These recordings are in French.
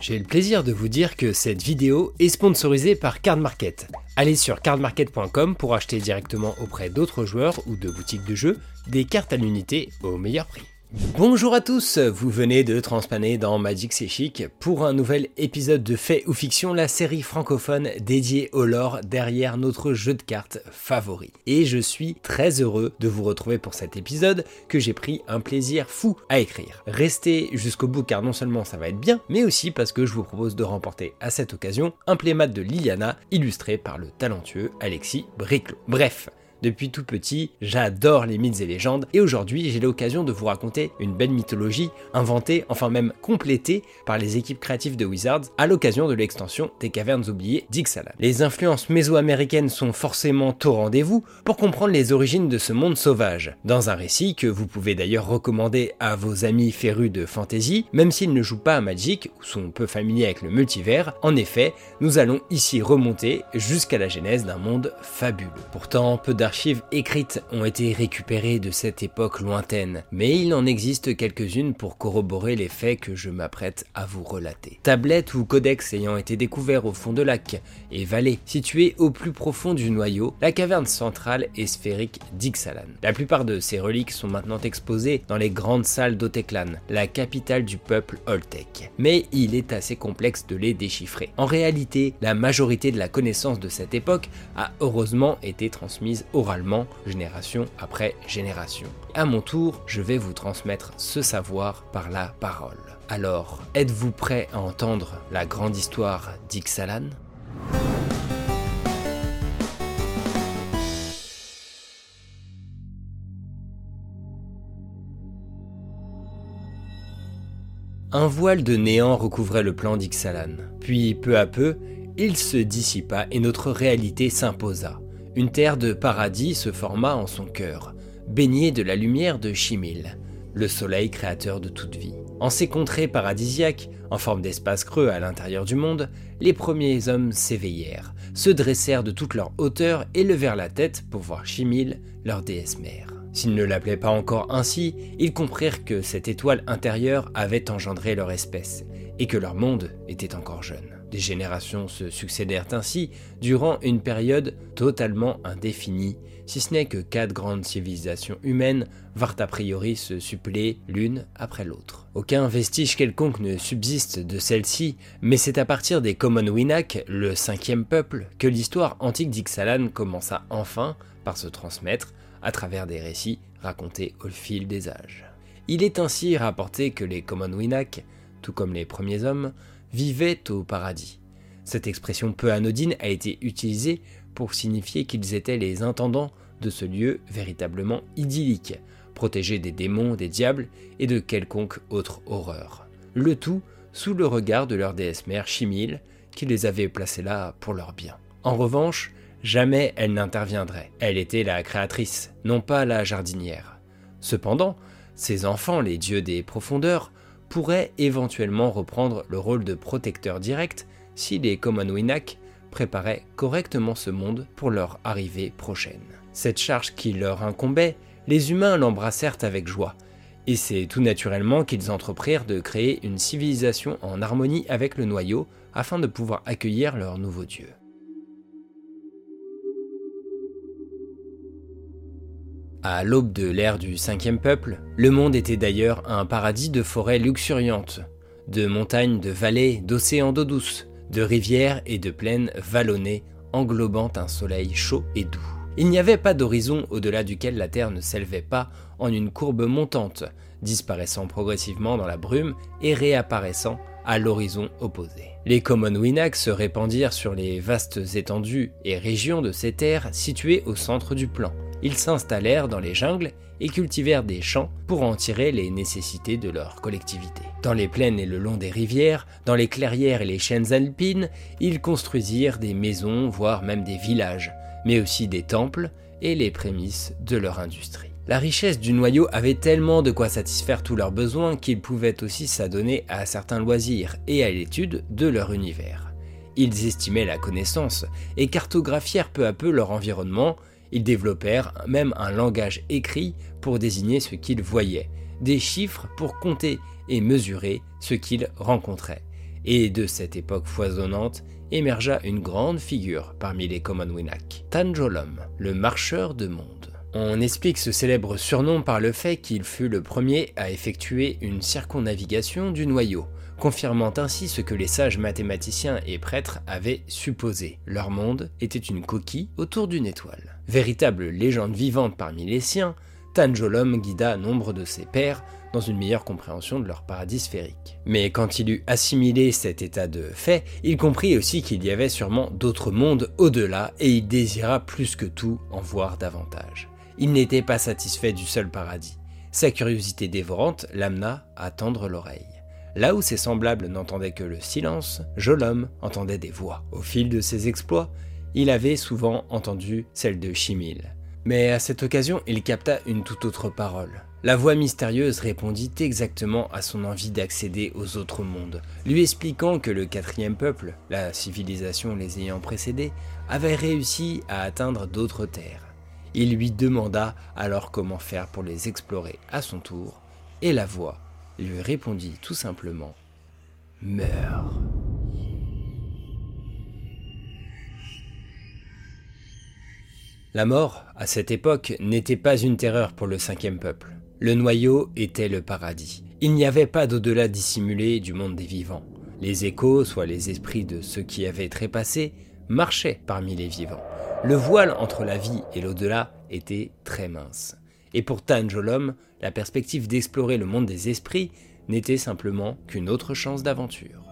J'ai le plaisir de vous dire que cette vidéo est sponsorisée par Card Market. Allez sur cardmarket.com pour acheter directement auprès d'autres joueurs ou de boutiques de jeux des cartes à l'unité au meilleur prix. Bonjour à tous, vous venez de transpaner dans Magic C'est pour un nouvel épisode de Fait ou Fiction, la série francophone dédiée au lore derrière notre jeu de cartes favori. Et je suis très heureux de vous retrouver pour cet épisode que j'ai pris un plaisir fou à écrire. Restez jusqu'au bout car non seulement ça va être bien, mais aussi parce que je vous propose de remporter à cette occasion un playmat de Liliana illustré par le talentueux Alexis Briclot. Bref, depuis tout petit, j'adore les mythes et légendes et aujourd'hui j'ai l'occasion de vous raconter une belle mythologie inventée, enfin même complétée par les équipes créatives de Wizards à l'occasion de l'extension des cavernes oubliées d'Ixalan. Les influences mésoaméricaines sont forcément au rendez-vous pour comprendre les origines de ce monde sauvage. Dans un récit que vous pouvez d'ailleurs recommander à vos amis férus de fantasy, même s'ils ne jouent pas à Magic ou sont peu familiers avec le multivers, en effet, nous allons ici remonter jusqu'à la genèse d'un monde fabuleux. Pourtant, peu archives écrites ont été récupérées de cette époque lointaine, mais il en existe quelques-unes pour corroborer les faits que je m'apprête à vous relater. Tablettes ou codex ayant été découverts au fond de lac et vallées situées au plus profond du noyau, la caverne centrale est sphérique d'Ixalan. La plupart de ces reliques sont maintenant exposées dans les grandes salles d'Oteklan, la capitale du peuple Oltec. Mais il est assez complexe de les déchiffrer. En réalité, la majorité de la connaissance de cette époque a heureusement été transmise oralement, génération après génération. À mon tour, je vais vous transmettre ce savoir par la parole. Alors, êtes-vous prêt à entendre la grande histoire d'Ixalan? Un voile de néant recouvrait le plan d'Ixalan. Puis, peu à peu, il se dissipa et notre réalité s'imposa. Une terre de paradis se forma en son cœur, baignée de la lumière de Chimil, le soleil créateur de toute vie. En ces contrées paradisiaques, en forme d'espace creux à l'intérieur du monde, les premiers hommes s'éveillèrent, se dressèrent de toute leur hauteur et levèrent la tête pour voir Chimil, leur déesse mère. S'ils ne l'appelaient pas encore ainsi, ils comprirent que cette étoile intérieure avait engendré leur espèce, et que leur monde était encore jeune. Des générations se succédèrent ainsi durant une période totalement indéfinie, si ce n'est que quatre grandes civilisations humaines vinrent a priori se suppléer l'une après l'autre. Aucun vestige quelconque ne subsiste de celle-ci, mais c'est à partir des Commonwenak, le cinquième peuple, que l'histoire antique d'Ixalan commença enfin par se transmettre à travers des récits racontés au fil des âges. Il est ainsi rapporté que les Commonwenak, tout comme les premiers hommes, vivaient au paradis. Cette expression peu anodine a été utilisée pour signifier qu'ils étaient les intendants de ce lieu véritablement idyllique, protégés des démons, des diables et de quelconque autre horreur. Le tout sous le regard de leur déesse mère Chimil, qui les avait placés là pour leur bien. En revanche, jamais elle n'interviendrait. Elle était la créatrice, non pas la jardinière. Cependant, ses enfants, les dieux des profondeurs, pourrait éventuellement reprendre le rôle de protecteur direct si les Commonwenak préparaient correctement ce monde pour leur arrivée prochaine. Cette charge qui leur incombait, les humains l'embrassèrent avec joie, et c'est tout naturellement qu'ils entreprirent de créer une civilisation en harmonie avec le noyau afin de pouvoir accueillir leur nouveau dieu. À l'aube de l'ère du cinquième peuple, le monde était d'ailleurs un paradis de forêts luxuriantes, de montagnes, de vallées, d'océans d'eau douce, de rivières et de plaines vallonnées englobant un soleil chaud et doux. Il n'y avait pas d'horizon au-delà duquel la Terre ne s'élevait pas en une courbe montante, disparaissant progressivement dans la brume et réapparaissant à l'horizon opposé. Les Commonwenak se répandirent sur les vastes étendues et régions de ces terres situées au centre du plan, ils s'installèrent dans les jungles et cultivèrent des champs pour en tirer les nécessités de leur collectivité. Dans les plaines et le long des rivières, dans les clairières et les chaînes alpines, ils construisirent des maisons, voire même des villages, mais aussi des temples et les prémices de leur industrie. La richesse du noyau avait tellement de quoi satisfaire tous leurs besoins qu'ils pouvaient aussi s'adonner à certains loisirs et à l'étude de leur univers. Ils estimaient la connaissance et cartographièrent peu à peu leur environnement ils développèrent même un langage écrit pour désigner ce qu'ils voyaient, des chiffres pour compter et mesurer ce qu'ils rencontraient, Et de cette époque foisonnante émergea une grande figure parmi les Commonwealth, Tanjolom, le marcheur de monde. On explique ce célèbre surnom par le fait qu'il fut le premier à effectuer une circonnavigation du noyau, confirmant ainsi ce que les sages mathématiciens et prêtres avaient supposé. Leur monde était une coquille autour d'une étoile. Véritable légende vivante parmi les siens, Tanjolom guida nombre de ses pairs dans une meilleure compréhension de leur paradis sphérique. Mais quand il eut assimilé cet état de fait, il comprit aussi qu'il y avait sûrement d'autres mondes au-delà et il désira plus que tout en voir davantage. Il n'était pas satisfait du seul paradis. Sa curiosité dévorante l'amena à tendre l'oreille. Là où ses semblables n'entendaient que le silence, Jolom entendait des voix. Au fil de ses exploits, il avait souvent entendu celle de Chimil. Mais à cette occasion, il capta une toute autre parole. La voix mystérieuse répondit exactement à son envie d'accéder aux autres mondes, lui expliquant que le quatrième peuple, la civilisation les ayant précédés, avait réussi à atteindre d'autres terres. Il lui demanda alors comment faire pour les explorer à son tour, et la voix lui répondit tout simplement Meurs. La mort, à cette époque, n'était pas une terreur pour le cinquième peuple. Le noyau était le paradis. Il n'y avait pas d'au-delà dissimulé du monde des vivants. Les échos, soit les esprits de ceux qui avaient trépassé, marchaient parmi les vivants. Le voile entre la vie et l'au-delà était très mince. Et pour Tanjolom, la perspective d'explorer le monde des esprits n'était simplement qu'une autre chance d'aventure.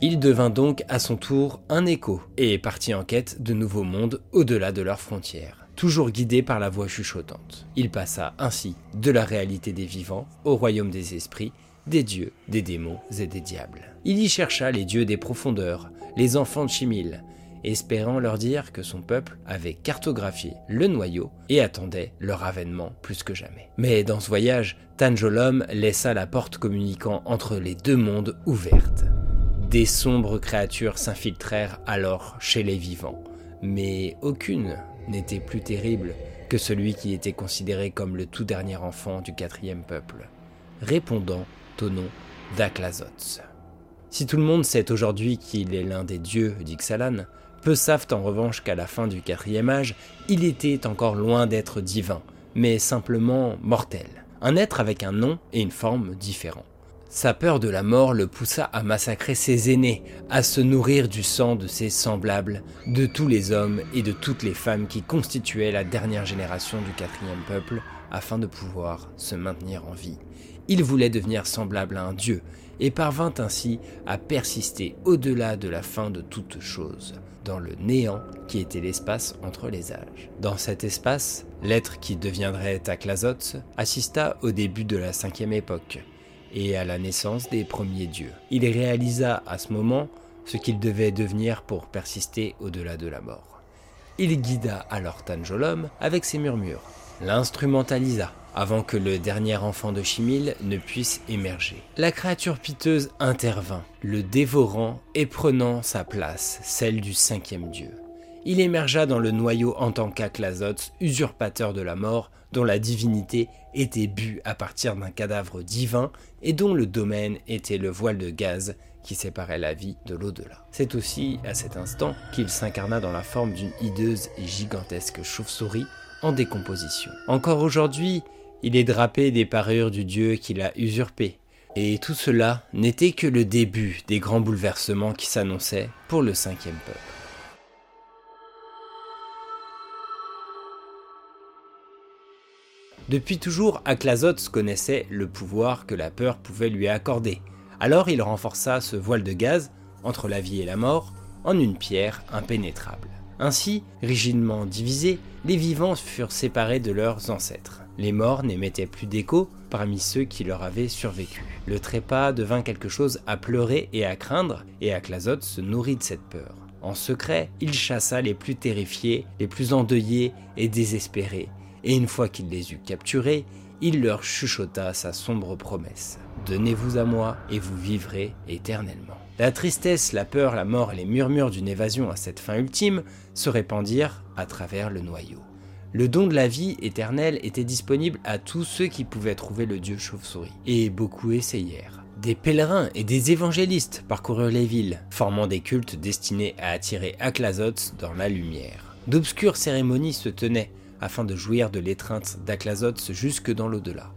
Il devint donc à son tour un écho et partit en quête de nouveaux mondes au-delà de leurs frontières, toujours guidé par la voix chuchotante. Il passa ainsi de la réalité des vivants au royaume des esprits, des dieux, des démons et des diables. Il y chercha les dieux des profondeurs, les enfants de Chimil, espérant leur dire que son peuple avait cartographié le noyau et attendait leur avènement plus que jamais. Mais dans ce voyage, Tanjolom laissa la porte communiquant entre les deux mondes ouverte. Des sombres créatures s'infiltrèrent alors chez les vivants, mais aucune n'était plus terrible que celui qui était considéré comme le tout dernier enfant du quatrième peuple, répondant au nom d'Aklazots. Si tout le monde sait aujourd'hui qu'il est l'un des dieux d'Ixalan, peu savent en revanche qu'à la fin du quatrième âge, il était encore loin d'être divin, mais simplement mortel, un être avec un nom et une forme différents. Sa peur de la mort le poussa à massacrer ses aînés, à se nourrir du sang de ses semblables, de tous les hommes et de toutes les femmes qui constituaient la dernière génération du quatrième peuple, afin de pouvoir se maintenir en vie. Il voulait devenir semblable à un dieu, et parvint ainsi à persister au-delà de la fin de toute chose, dans le néant qui était l'espace entre les âges. Dans cet espace, l'être qui deviendrait Taklazots assista au début de la cinquième époque et à la naissance des premiers dieux. Il réalisa à ce moment ce qu'il devait devenir pour persister au-delà de la mort. Il guida alors Tanjolom avec ses murmures, l'instrumentalisa avant que le dernier enfant de Chimil ne puisse émerger. La créature piteuse intervint, le dévorant et prenant sa place, celle du cinquième dieu. Il émergea dans le noyau en tant qu'Aklazots, usurpateur de la mort, dont la divinité était bue à partir d'un cadavre divin et dont le domaine était le voile de gaz qui séparait la vie de l'au-delà. C'est aussi à cet instant qu'il s'incarna dans la forme d'une hideuse et gigantesque chauve-souris en décomposition. Encore aujourd'hui, il est drapé des parures du dieu qu'il a usurpé. Et tout cela n'était que le début des grands bouleversements qui s'annonçaient pour le cinquième peuple. Depuis toujours, Aklazots connaissait le pouvoir que la peur pouvait lui accorder. Alors il renforça ce voile de gaz entre la vie et la mort en une pierre impénétrable. Ainsi, rigidement divisés, les vivants furent séparés de leurs ancêtres. Les morts n'émettaient plus d'écho parmi ceux qui leur avaient survécu. Le trépas devint quelque chose à pleurer et à craindre, et Akhlazot se nourrit de cette peur. En secret, il chassa les plus terrifiés, les plus endeuillés et désespérés, et une fois qu'il les eut capturés, il leur chuchota sa sombre promesse. Donnez-vous à moi et vous vivrez éternellement. La tristesse, la peur, la mort et les murmures d'une évasion à cette fin ultime se répandirent à travers le noyau. Le don de la vie éternelle était disponible à tous ceux qui pouvaient trouver le dieu chauve-souris, et beaucoup essayèrent. Des pèlerins et des évangélistes parcoururent les villes, formant des cultes destinés à attirer Aklazots dans la lumière. D'obscures cérémonies se tenaient afin de jouir de l'étreinte d'Aklazots jusque dans l'au-delà.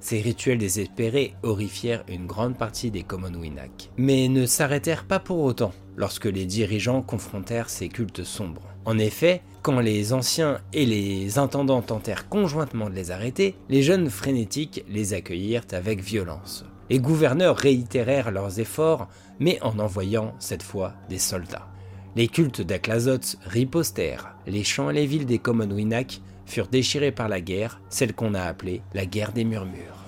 Ces rituels désespérés horrifièrent une grande partie des Commonwealth, mais ne s'arrêtèrent pas pour autant lorsque les dirigeants confrontèrent ces cultes sombres. En effet, quand les anciens et les intendants tentèrent conjointement de les arrêter, les jeunes frénétiques les accueillirent avec violence. Les gouverneurs réitérèrent leurs efforts, mais en envoyant cette fois des soldats. Les cultes d'Aklazots ripostèrent, les champs et les villes des Commonwealth furent déchirés par la guerre, celle qu'on a appelée la guerre des murmures.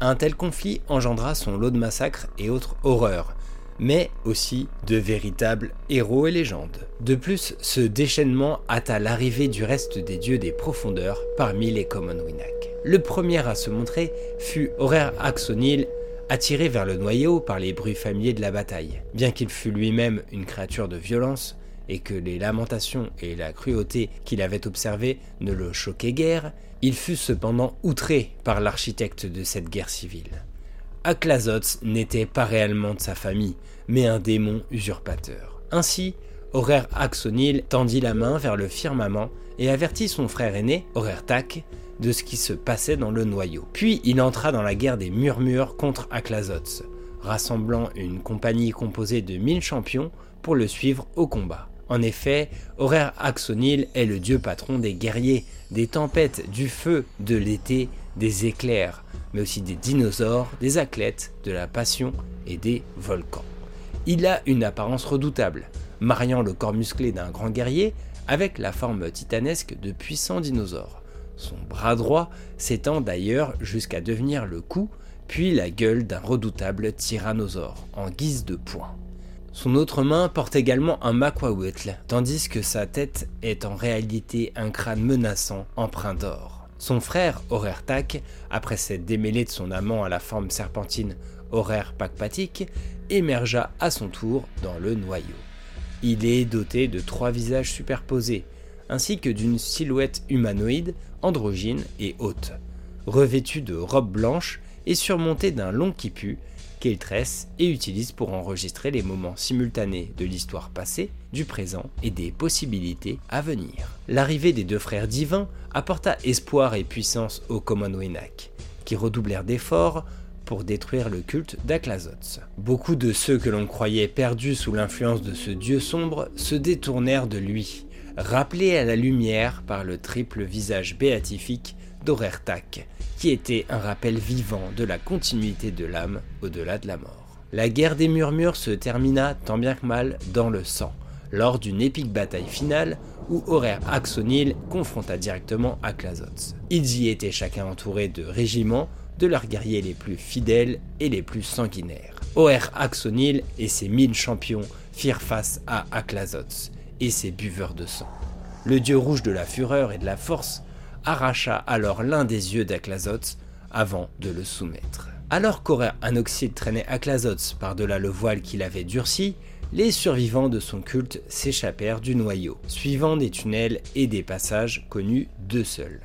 Un tel conflit engendra son lot de massacres et autres horreurs, mais aussi de véritables héros et légendes. De plus, ce déchaînement hâta l'arrivée du reste des dieux des profondeurs parmi les Commonwealth. Le premier à se montrer fut Horaire Axonil attiré vers le noyau par les bruits familiers de la bataille. Bien qu'il fût lui-même une créature de violence, et que les lamentations et la cruauté qu'il avait observées ne le choquaient guère, il fut cependant outré par l'architecte de cette guerre civile. Aklazots n'était pas réellement de sa famille, mais un démon usurpateur. Ainsi, Horaire Axonil tendit la main vers le firmament et avertit son frère aîné, Horaire Tak, de ce qui se passait dans le noyau. Puis il entra dans la guerre des murmures contre Aklazots, rassemblant une compagnie composée de mille champions pour le suivre au combat. En effet, Horaire Axonil est le dieu patron des guerriers, des tempêtes, du feu, de l'été, des éclairs, mais aussi des dinosaures, des athlètes, de la passion et des volcans. Il a une apparence redoutable, mariant le corps musclé d'un grand guerrier avec la forme titanesque de puissants dinosaures. Son bras droit s'étend d'ailleurs jusqu'à devenir le cou, puis la gueule d'un redoutable tyrannosaure, en guise de poing. Son autre main porte également un Makwawutl, tandis que sa tête est en réalité un crâne menaçant empreint d'or. Son frère, Horaire Tak, après s'être démêlé de son amant à la forme serpentine Horaire Pakpatik, émergea à son tour dans le noyau. Il est doté de trois visages superposés, ainsi que d'une silhouette humanoïde, androgyne et haute, revêtue de robes blanches et surmontée d'un long quipu qu'il tresse et utilise pour enregistrer les moments simultanés de l'histoire passée, du présent et des possibilités à venir. L'arrivée des deux frères divins apporta espoir et puissance aux Commonwenak, qui redoublèrent d'efforts pour détruire le culte d'Aklazots. Beaucoup de ceux que l'on croyait perdus sous l'influence de ce dieu sombre se détournèrent de lui, rappelés à la lumière par le triple visage béatifique d'Orertak, qui était un rappel vivant de la continuité de l'âme au-delà de la mort. La guerre des murmures se termina tant bien que mal dans le sang, lors d'une épique bataille finale où Horaire Axonil confronta directement Aklazots. Ils y étaient chacun entourés de régiments de leurs guerriers les plus fidèles et les plus sanguinaires. Horaire Axonil et ses mille champions firent face à Aklazots et ses buveurs de sang. Le dieu rouge de la fureur et de la force arracha alors l'un des yeux d'Aklazots avant de le soumettre. Alors qu'Horaire Anoxide traînait Aklazots par-delà le voile qu'il avait durci, les survivants de son culte s'échappèrent du noyau, suivant des tunnels et des passages connus d'eux seuls.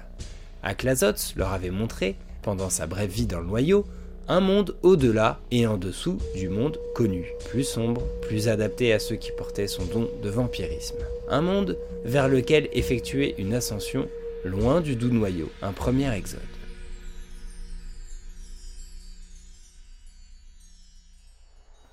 Aklazots leur avait montré, pendant sa brève vie dans le noyau, un monde au-delà et en dessous du monde connu, plus sombre, plus adapté à ceux qui portaient son don de vampirisme. Un monde vers lequel effectuer une ascension loin du doux noyau, un premier exode.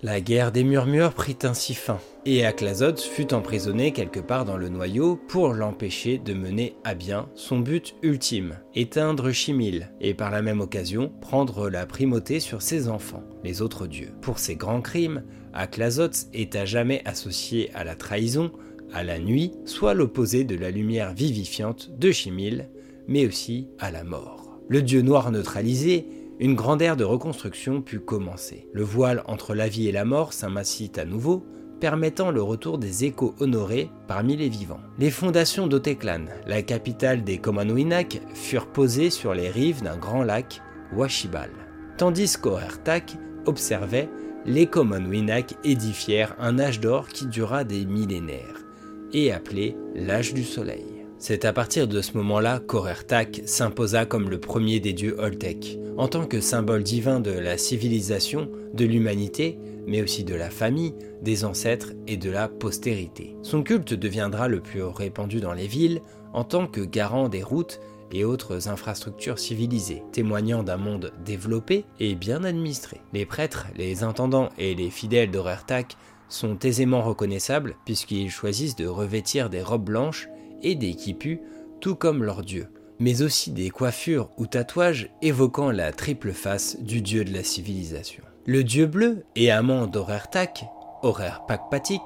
La guerre des murmures prit ainsi fin, et Aklazots fut emprisonné quelque part dans le noyau pour l'empêcher de mener à bien son but ultime, éteindre Chimil, et par la même occasion prendre la primauté sur ses enfants, les autres dieux. Pour ses grands crimes, Aklazots est à jamais associé à la trahison, à la nuit, soit l'opposé de la lumière vivifiante de Chimil, mais aussi à la mort. Le dieu noir neutralisé, une grande ère de reconstruction put commencer. Le voile entre la vie et la mort s'amassit à nouveau, permettant le retour des échos honorés parmi les vivants. Les fondations d'Oteklan, la capitale des Komanoinak, furent posées sur les rives d'un grand lac, Washibal. Tandis qu'Oertak observait, les Komanoinak édifièrent un âge d'or qui dura des millénaires et appelé l'âge du soleil. C'est à partir de ce moment-là qu'Orertak s'imposa comme le premier des dieux Oltec, en tant que symbole divin de la civilisation, de l'humanité, mais aussi de la famille, des ancêtres et de la postérité. Son culte deviendra le plus répandu dans les villes en tant que garant des routes et autres infrastructures civilisées, témoignant d'un monde développé et bien administré. Les prêtres, les intendants et les fidèles d'Orertak sont aisément reconnaissables puisqu'ils choisissent de revêtir des robes blanches et des quipus, tout comme leur dieu, mais aussi des coiffures ou tatouages évoquant la triple face du dieu de la civilisation. Le dieu bleu et amant d'Orertak, Horaire Pakpatik,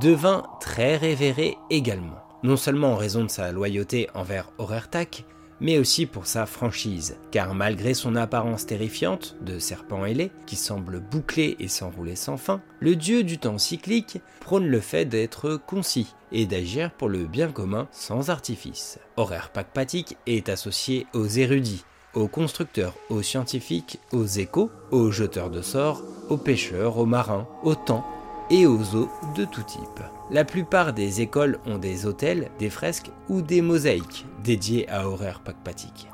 devint très révéré également, non seulement en raison de sa loyauté envers Orertak, mais aussi pour sa franchise, car malgré son apparence terrifiante de serpent ailé, qui semble boucler et s'enrouler sans fin, le dieu du temps cyclique prône le fait d'être concis et d'agir pour le bien commun sans artifice. Horaire Pakpatik est associé aux érudits, aux constructeurs, aux scientifiques, aux échos, aux jeteurs de sorts, aux pêcheurs, aux marins, aux temps et aux eaux de tout type. La plupart des écoles ont des hôtels, des fresques ou des mosaïques dédiés à horaires Pakpatik.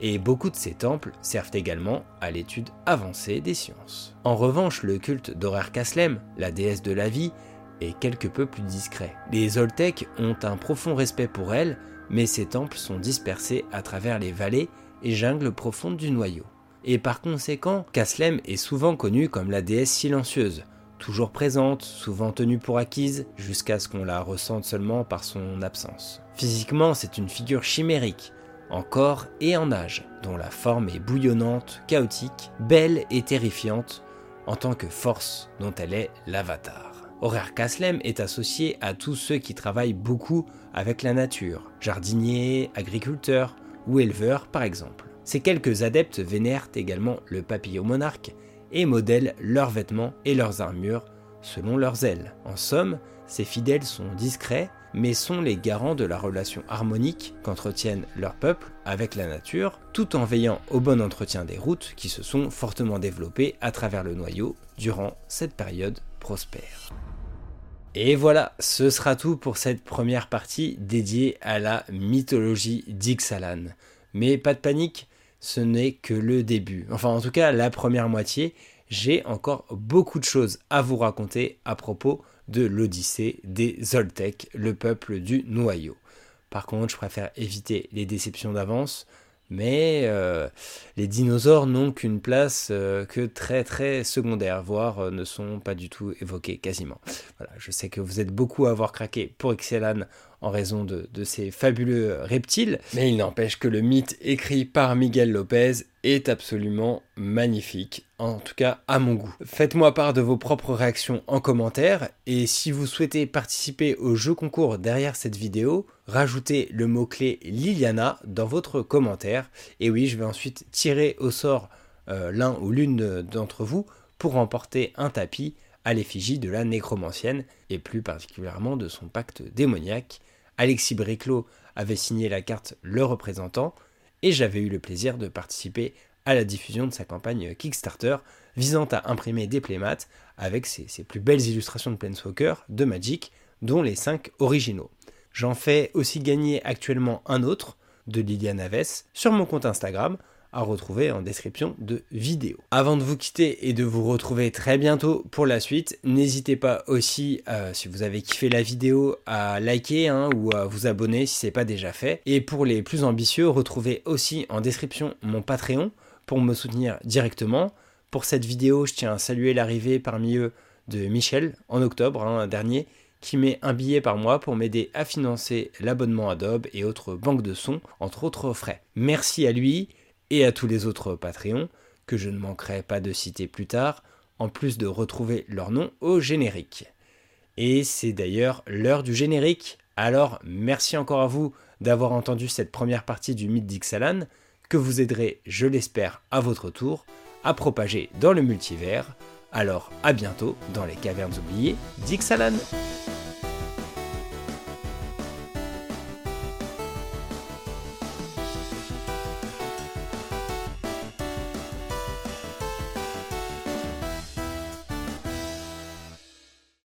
Et beaucoup de ces temples servent également à l'étude avancée des sciences. En revanche, le culte d'Horaire Kaslem, la déesse de la vie, est quelque peu plus discret. Les Oltecs ont un profond respect pour elle, mais ces temples sont dispersés à travers les vallées et jungles profondes du noyau. Et par conséquent, Kaslem est souvent connue comme la déesse silencieuse, toujours présente, souvent tenue pour acquise, jusqu'à ce qu'on la ressente seulement par son absence. Physiquement, c'est une figure chimérique, en corps et en âge, dont la forme est bouillonnante, chaotique, belle et terrifiante, en tant que force dont elle est l'avatar. Horaire Kaslem est associé à tous ceux qui travaillent beaucoup avec la nature, jardiniers, agriculteurs ou éleveurs par exemple. Ces quelques adeptes vénèrent également le papillon monarque et modèlent leurs vêtements et leurs armures selon leurs ailes. En somme, ces fidèles sont discrets, mais sont les garants de la relation harmonique qu'entretiennent leur peuple avec la nature, tout en veillant au bon entretien des routes qui se sont fortement développées à travers le noyau durant cette période prospère. Et voilà, ce sera tout pour cette première partie dédiée à la mythologie d'Ixalan. Mais pas de panique, ce n'est que le début. Enfin, en tout cas, la première moitié. J'ai encore beaucoup de choses à vous raconter à propos de l'Odyssée des Zoltec, le peuple du noyau. Par contre, je préfère éviter les déceptions d'avance, mais euh, les dinosaures n'ont qu'une place euh, que très très secondaire, voire euh, ne sont pas du tout évoqués quasiment. Voilà, je sais que vous êtes beaucoup à avoir craqué pour Excelan en raison de, ces fabuleux reptiles, mais il n'empêche que le mythe écrit par Miguel Lopez est absolument magnifique, en tout cas à mon goût. Faites-moi part de vos propres réactions en commentaire, et si vous souhaitez participer au jeu concours derrière cette vidéo, rajoutez le mot-clé Liliana dans votre commentaire, et oui, je vais ensuite tirer au sort euh, l'un ou l'une d'entre vous pour remporter un tapis à l'effigie de la nécromancienne, et plus particulièrement de son pacte démoniaque. Alexis Briclot avait signé la carte Le Représentant, et j'avais eu le plaisir de participer à la diffusion de sa campagne Kickstarter visant à imprimer des playmats avec ses, plus belles illustrations de Planeswalker de Magic, dont les 5 originaux. J'en fais aussi gagner actuellement un autre, de Liliane Aves, sur mon compte Instagram, à retrouver en description de vidéo. Avant de vous quitter et de vous retrouver très bientôt pour la suite, n'hésitez pas aussi, euh, si vous avez kiffé la vidéo, à liker hein, ou à vous abonner si ce n'est pas déjà fait. Et pour les plus ambitieux, retrouvez aussi en description mon Patreon pour me soutenir directement. Pour cette vidéo, je tiens à saluer l'arrivée parmi eux de Michel en octobre hein, dernier qui met un billet par mois pour m'aider à financer l'abonnement Adobe et autres banques de sons, entre autres frais. Merci à lui, et à tous les autres Patreons, que je ne manquerai pas de citer plus tard, en plus de retrouver leur nom au générique. Et c'est d'ailleurs l'heure du générique, alors merci encore à vous d'avoir entendu cette première partie du mythe d'Ixalan, que vous aiderez, je l'espère, à votre tour, à propager dans le multivers. Alors à bientôt dans les cavernes oubliées d'Ixalan.